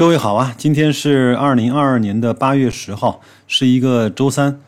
各位好啊，今天是二零二二年的八月十号，是一个周三。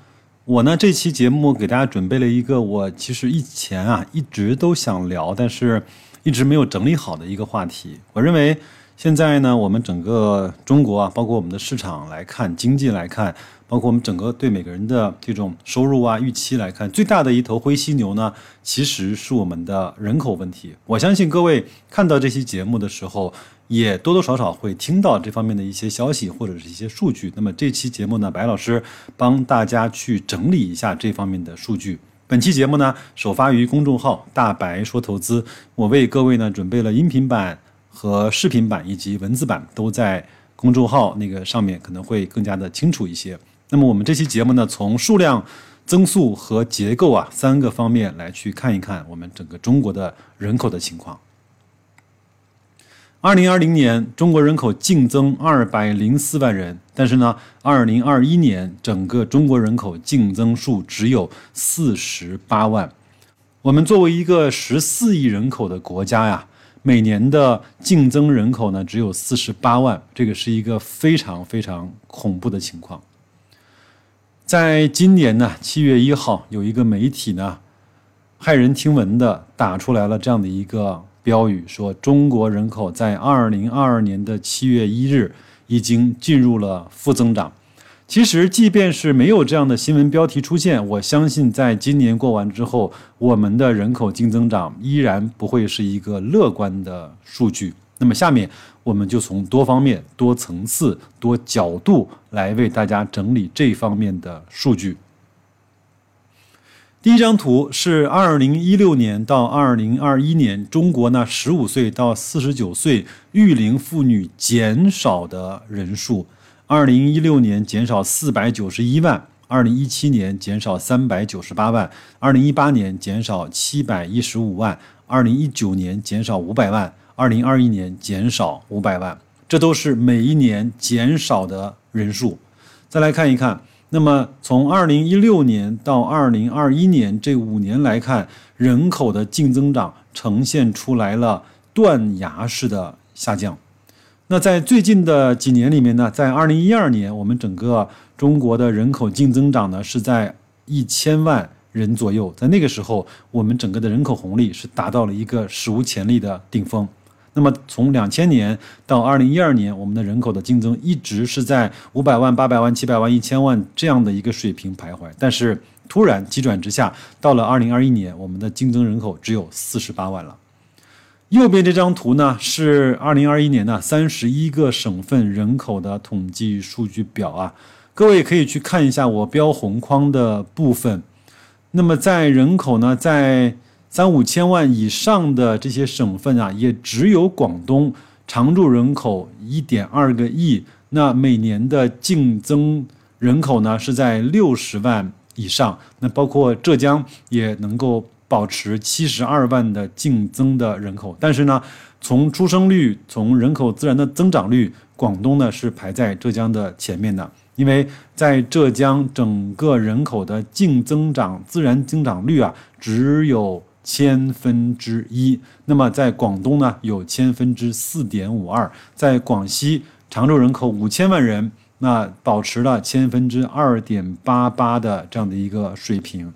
我呢这期节目给大家准备了一个我其实以前啊一直都想聊，但是一直没有整理好的一个话题。我认为现在呢，我们整个中国啊，包括我们的市场来看，经济来看。包括我们整个对每个人的这种收入啊预期来看，最大的一头灰犀牛呢，其实是我们的人口问题。我相信各位看到这期节目的时候，也多多少少会听到这方面的一些消息或者是一些数据。那么这期节目呢，白老师帮大家去整理一下这方面的数据。本期节目呢，首发于公众号“大白说投资”，我为各位呢准备了音频版和视频版以及文字版，都在公众号那个上面，可能会更加的清楚一些。那么我们这期节目呢，从数量、增速和结构啊三个方面来去看一看我们整个中国的人口的情况。二零二零年中国人口净增二百零四万人，但是呢，二零二一年整个中国人口净增数只有四十八万。我们作为一个十四亿人口的国家呀，每年的净增人口呢只有四十八万，这个是一个非常非常恐怖的情况。在今年呢，七月一号，有一个媒体呢，骇人听闻的打出来了这样的一个标语，说中国人口在二零二二年的七月一日已经进入了负增长。其实，即便是没有这样的新闻标题出现，我相信在今年过完之后，我们的人口净增长依然不会是一个乐观的数据。那么，下面。我们就从多方面、多层次、多角度来为大家整理这方面的数据。第一张图是二零一六年到二零二一年中国呢十五岁到四十九岁育龄妇女减少的人数。二零一六年减少四百九十一万，二零一七年减少三百九十八万，二零一八年减少七百一十五万，二零一九年减少五百万。二零二一年减少五百万，这都是每一年减少的人数。再来看一看，那么从二零一六年到二零二一年这五年来看，人口的净增长呈现出来了断崖式的下降。那在最近的几年里面呢，在二零一二年，我们整个中国的人口净增长呢是在一千万人左右，在那个时候，我们整个的人口红利是达到了一个史无前例的顶峰。那么从两千年到二零一二年，我们的人口的竞争一直是在五百万、八百万、七百万、一千万这样的一个水平徘徊。但是突然急转直下，到了二零二一年，我们的竞争人口只有四十八万了。右边这张图呢，是二零二一年的三十一个省份人口的统计数据表啊。各位可以去看一下我标红框的部分。那么在人口呢，在三五千万以上的这些省份啊，也只有广东常住人口一点二个亿，那每年的净增人口呢是在六十万以上。那包括浙江也能够保持七十二万的净增的人口，但是呢，从出生率、从人口自然的增长率，广东呢是排在浙江的前面的，因为在浙江整个人口的净增长自然增长率啊，只有。千分之一，那么在广东呢有千分之四点五二，在广西常住人口五千万人，那保持了千分之二点八八的这样的一个水平，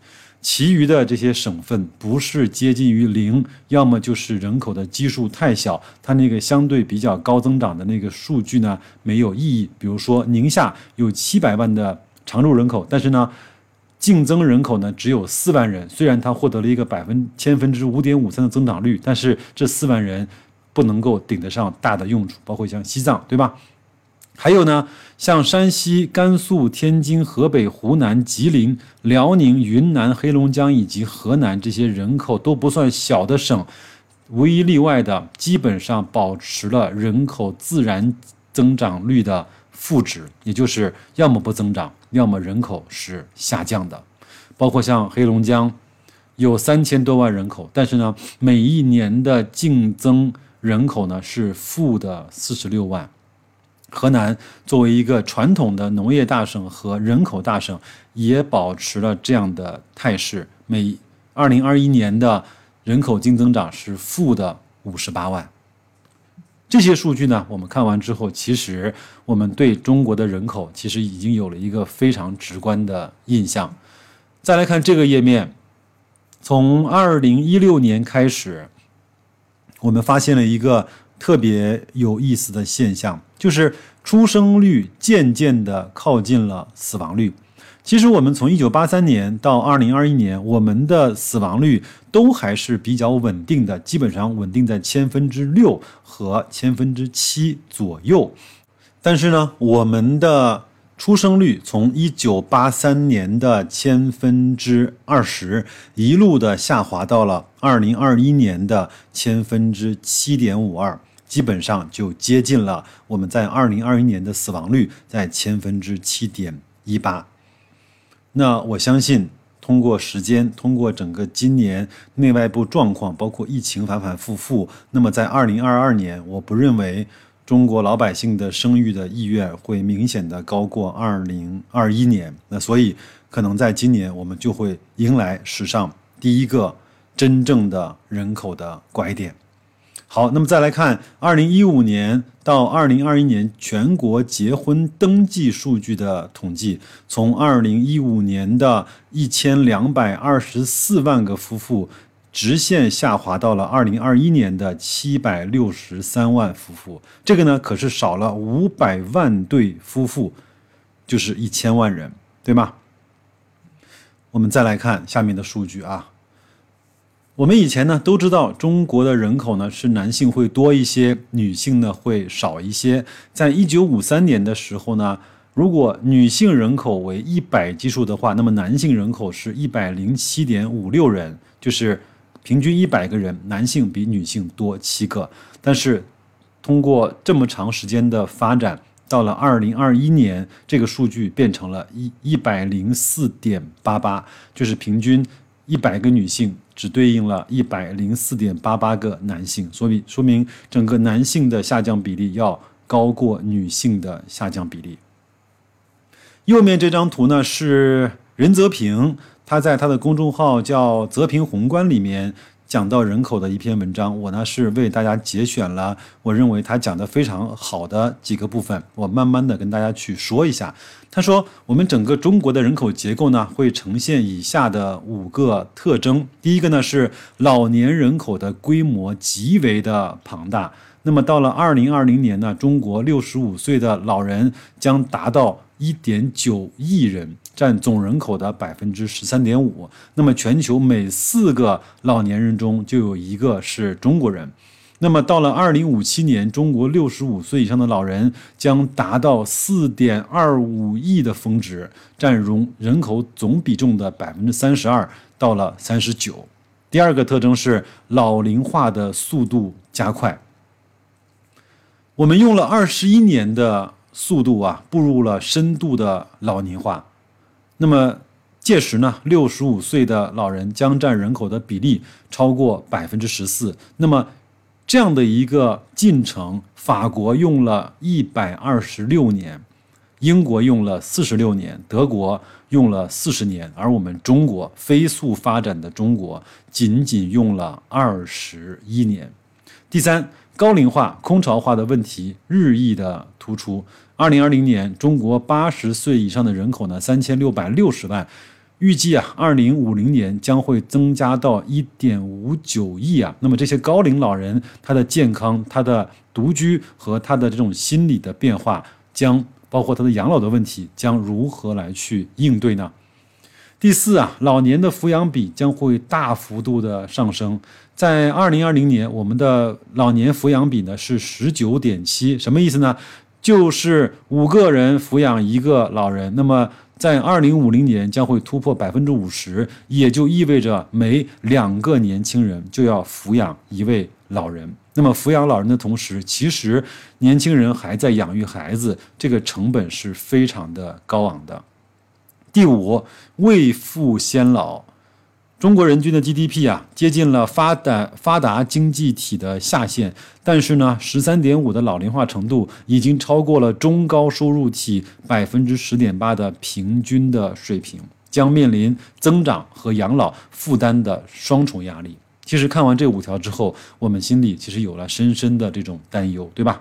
其余的这些省份不是接近于零，要么就是人口的基数太小，它那个相对比较高增长的那个数据呢没有意义。比如说宁夏有七百万的常住人口，但是呢。净增人口呢只有四万人，虽然它获得了一个百分千分之五点五三的增长率，但是这四万人不能够顶得上大的用处，包括像西藏，对吧？还有呢，像山西、甘肃、天津、河北、湖南、吉林、辽宁、云南、黑龙江以及河南这些人口都不算小的省，无一例外的基本上保持了人口自然增长率的负值，也就是要么不增长。要么人口是下降的，包括像黑龙江，有三千多万人口，但是呢，每一年的净增人口呢是负的四十六万。河南作为一个传统的农业大省和人口大省，也保持了这样的态势，每二零二一年的人口净增长是负的五十八万。这些数据呢，我们看完之后，其实我们对中国的人口其实已经有了一个非常直观的印象。再来看这个页面，从二零一六年开始，我们发现了一个特别有意思的现象，就是出生率渐渐的靠近了死亡率。其实我们从一九八三年到二零二一年，我们的死亡率都还是比较稳定的，基本上稳定在千分之六和千分之七左右。但是呢，我们的出生率从一九八三年的千分之二十一路的下滑到了二零二一年的千分之七点五二，基本上就接近了我们在二零二一年的死亡率在千分之七点一八。那我相信，通过时间，通过整个今年内外部状况，包括疫情反反复复，那么在二零二二年，我不认为中国老百姓的生育的意愿会明显的高过二零二一年。那所以，可能在今年我们就会迎来史上第一个真正的人口的拐点。好，那么再来看二零一五年到二零二一年全国结婚登记数据的统计，从二零一五年的一千两百二十四万个夫妇，直线下滑到了二零二一年的七百六十三万夫妇。这个呢，可是少了五百万对夫妇，就是一千万人，对吗？我们再来看下面的数据啊。我们以前呢都知道，中国的人口呢是男性会多一些，女性呢会少一些。在一九五三年的时候呢，如果女性人口为一百基数的话，那么男性人口是一百零七点五六人，就是平均一百个人，男性比女性多七个。但是通过这么长时间的发展，到了二零二一年，这个数据变成了一一百零四点八八，就是平均一百个女性。只对应了一百零四点八八个男性，所以说明整个男性的下降比例要高过女性的下降比例。右面这张图呢是任泽平，他在他的公众号叫“泽平宏观”里面。讲到人口的一篇文章，我呢是为大家节选了我认为他讲的非常好的几个部分，我慢慢的跟大家去说一下。他说，我们整个中国的人口结构呢会呈现以下的五个特征。第一个呢是老年人口的规模极为的庞大，那么到了二零二零年呢，中国六十五岁的老人将达到一点九亿人。占总人口的百分之十三点五，那么全球每四个老年人中就有一个是中国人。那么到了二零五七年，中国六十五岁以上的老人将达到四点二五亿的峰值，占容人口总比重的百分之三十二到了三十九。第二个特征是老龄化的速度加快。我们用了二十一年的速度啊，步入了深度的老龄化。那么，届时呢，六十五岁的老人将占人口的比例超过百分之十四。那么，这样的一个进程，法国用了一百二十六年，英国用了四十六年，德国用了四十年，而我们中国飞速发展的中国，仅仅用了二十一年。第三，高龄化、空巢化的问题日益的突出。二零二零年，中国八十岁以上的人口呢，三千六百六十万，预计啊，二零五零年将会增加到一点五九亿啊。那么这些高龄老人，他的健康、他的独居和他的这种心理的变化，将包括他的养老的问题，将如何来去应对呢？第四啊，老年的抚养比将会大幅度的上升。在二零二零年，我们的老年抚养比呢是十九点七，什么意思呢？就是五个人抚养一个老人，那么在二零五零年将会突破百分之五十，也就意味着每两个年轻人就要抚养一位老人。那么抚养老人的同时，其实年轻人还在养育孩子，这个成本是非常的高昂的。第五，未富先老。中国人均的 GDP 啊，接近了发达发达经济体的下限，但是呢，十三点五的老龄化程度已经超过了中高收入体百分之十点八的平均的水平，将面临增长和养老负担的双重压力。其实看完这五条之后，我们心里其实有了深深的这种担忧，对吧？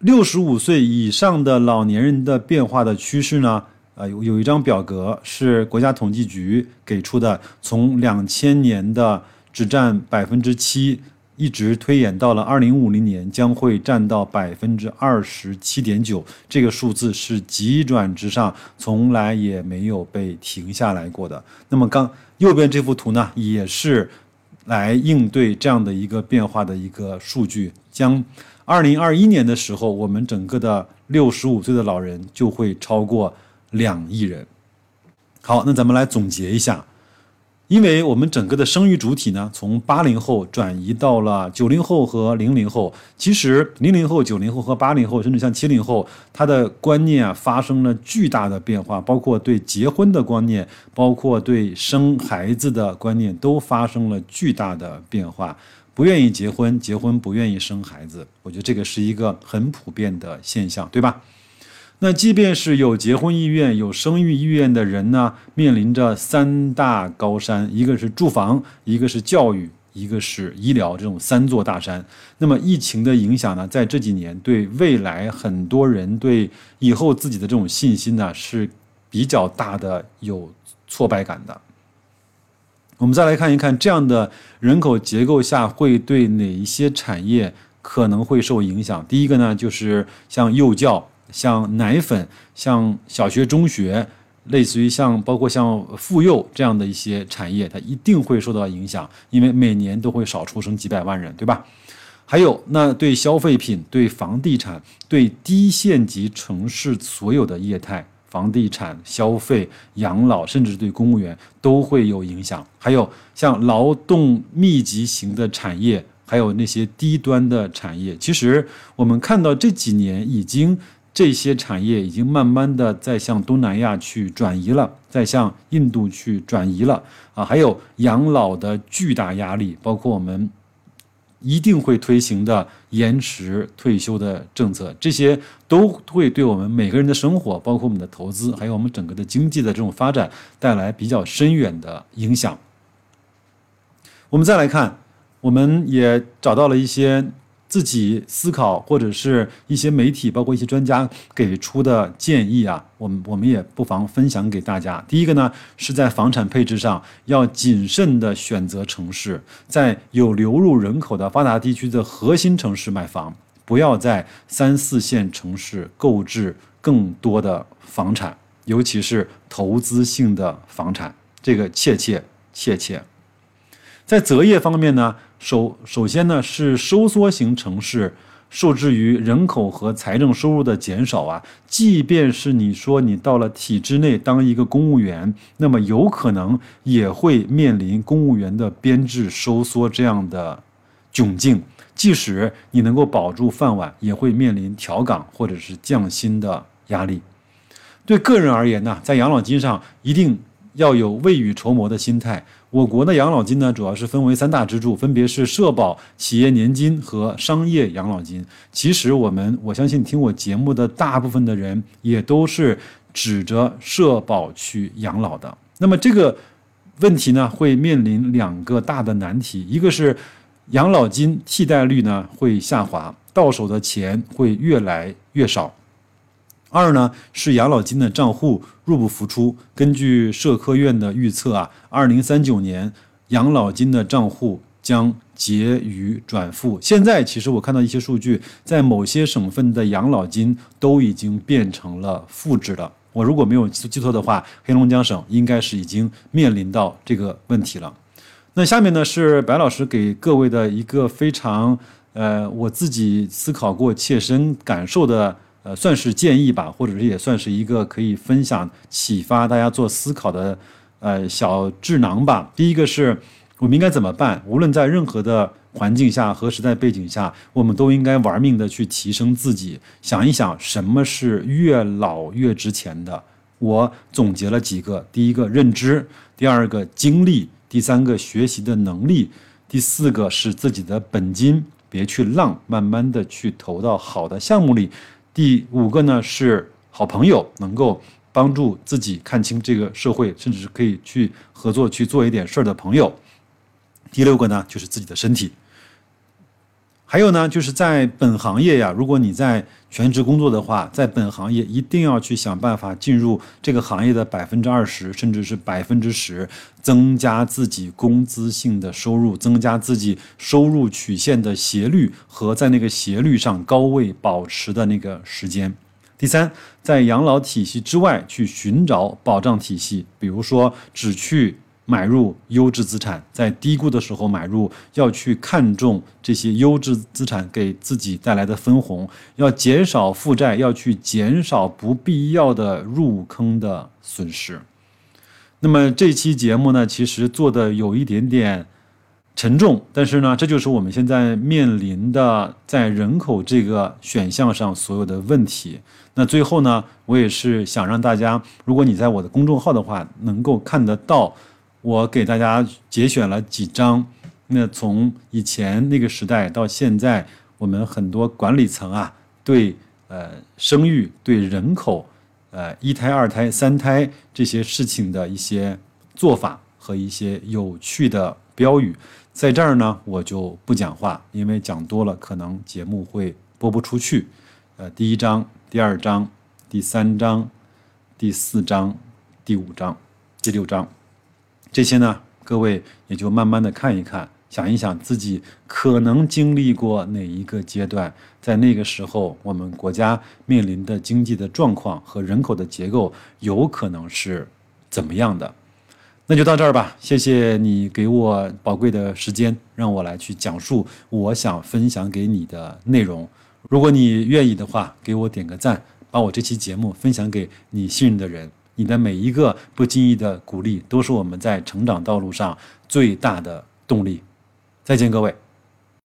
六十五岁以上的老年人的变化的趋势呢？啊，有有一张表格是国家统计局给出的，从两千年的只占百分之七，一直推演到了二零五零年将会占到百分之二十七点九，这个数字是急转直上，从来也没有被停下来过的。那么刚右边这幅图呢，也是。来应对这样的一个变化的一个数据，将二零二一年的时候，我们整个的六十五岁的老人就会超过两亿人。好，那咱们来总结一下。因为我们整个的生育主体呢，从八零后转移到了九零后和零零后。其实零零后、九零后和八零后，甚至像七零后，他的观念啊发生了巨大的变化，包括对结婚的观念，包括对生孩子的观念，都发生了巨大的变化。不愿意结婚，结婚不愿意生孩子，我觉得这个是一个很普遍的现象，对吧？那即便是有结婚意愿、有生育意愿的人呢，面临着三大高山，一个是住房，一个是教育，一个是医疗，这种三座大山。那么疫情的影响呢，在这几年对未来很多人对以后自己的这种信心呢，是比较大的有挫败感的。我们再来看一看，这样的人口结构下会对哪一些产业可能会受影响？第一个呢，就是像幼教。像奶粉、像小学、中学，类似于像包括像妇幼这样的一些产业，它一定会受到影响，因为每年都会少出生几百万人，对吧？还有，那对消费品、对房地产、对低县级城市所有的业态，房地产、消费、养老，甚至对公务员都会有影响。还有像劳动密集型的产业，还有那些低端的产业，其实我们看到这几年已经。这些产业已经慢慢的在向东南亚去转移了，在向印度去转移了啊！还有养老的巨大压力，包括我们一定会推行的延迟退休的政策，这些都会对我们每个人的生活，包括我们的投资，还有我们整个的经济的这种发展带来比较深远的影响。我们再来看，我们也找到了一些。自己思考，或者是一些媒体，包括一些专家给出的建议啊，我们我们也不妨分享给大家。第一个呢，是在房产配置上要谨慎的选择城市，在有流入人口的发达地区的核心城市买房，不要在三四线城市购置更多的房产，尤其是投资性的房产，这个切切切切。在择业方面呢？首首先呢，是收缩型城市，受制于人口和财政收入的减少啊。即便是你说你到了体制内当一个公务员，那么有可能也会面临公务员的编制收缩这样的窘境。即使你能够保住饭碗，也会面临调岗或者是降薪的压力。对个人而言呢，在养老金上一定要有未雨绸缪的心态。我国的养老金呢，主要是分为三大支柱，分别是社保、企业年金和商业养老金。其实我们，我相信听我节目的大部分的人也都是指着社保去养老的。那么这个问题呢，会面临两个大的难题，一个是养老金替代率呢会下滑，到手的钱会越来越少。二呢是养老金的账户入不敷出。根据社科院的预测啊，二零三九年养老金的账户将结余转负。现在其实我看到一些数据，在某些省份的养老金都已经变成了负值了。我如果没有记错的话，黑龙江省应该是已经面临到这个问题了。那下面呢是白老师给各位的一个非常呃我自己思考过、切身感受的。呃，算是建议吧，或者是也算是一个可以分享、启发大家做思考的呃小智囊吧。第一个是我们应该怎么办？无论在任何的环境下和时代背景下，我们都应该玩命的去提升自己。想一想，什么是越老越值钱的？我总结了几个：第一个认知，第二个经历，第三个学习的能力，第四个是自己的本金，别去浪，慢慢的去投到好的项目里。第五个呢是好朋友，能够帮助自己看清这个社会，甚至是可以去合作去做一点事儿的朋友。第六个呢，就是自己的身体。还有呢，就是在本行业呀，如果你在全职工作的话，在本行业一定要去想办法进入这个行业的百分之二十，甚至是百分之十，增加自己工资性的收入，增加自己收入曲线的斜率和在那个斜率上高位保持的那个时间。第三，在养老体系之外去寻找保障体系，比如说只去。买入优质资产，在低估的时候买入，要去看重这些优质资产给自己带来的分红，要减少负债，要去减少不必要的入坑的损失。那么这期节目呢，其实做的有一点点沉重，但是呢，这就是我们现在面临的在人口这个选项上所有的问题。那最后呢，我也是想让大家，如果你在我的公众号的话，能够看得到。我给大家节选了几张，那从以前那个时代到现在，我们很多管理层啊，对呃生育、对人口、呃一胎、二胎、三胎这些事情的一些做法和一些有趣的标语，在这儿呢我就不讲话，因为讲多了可能节目会播不出去。呃，第一章、第二章、第三章、第四章、第五章、第六章。这些呢，各位也就慢慢的看一看，想一想自己可能经历过哪一个阶段，在那个时候，我们国家面临的经济的状况和人口的结构有可能是怎么样的。那就到这儿吧，谢谢你给我宝贵的时间，让我来去讲述我想分享给你的内容。如果你愿意的话，给我点个赞，把我这期节目分享给你信任的人。你的每一个不经意的鼓励，都是我们在成长道路上最大的动力。再见，各位。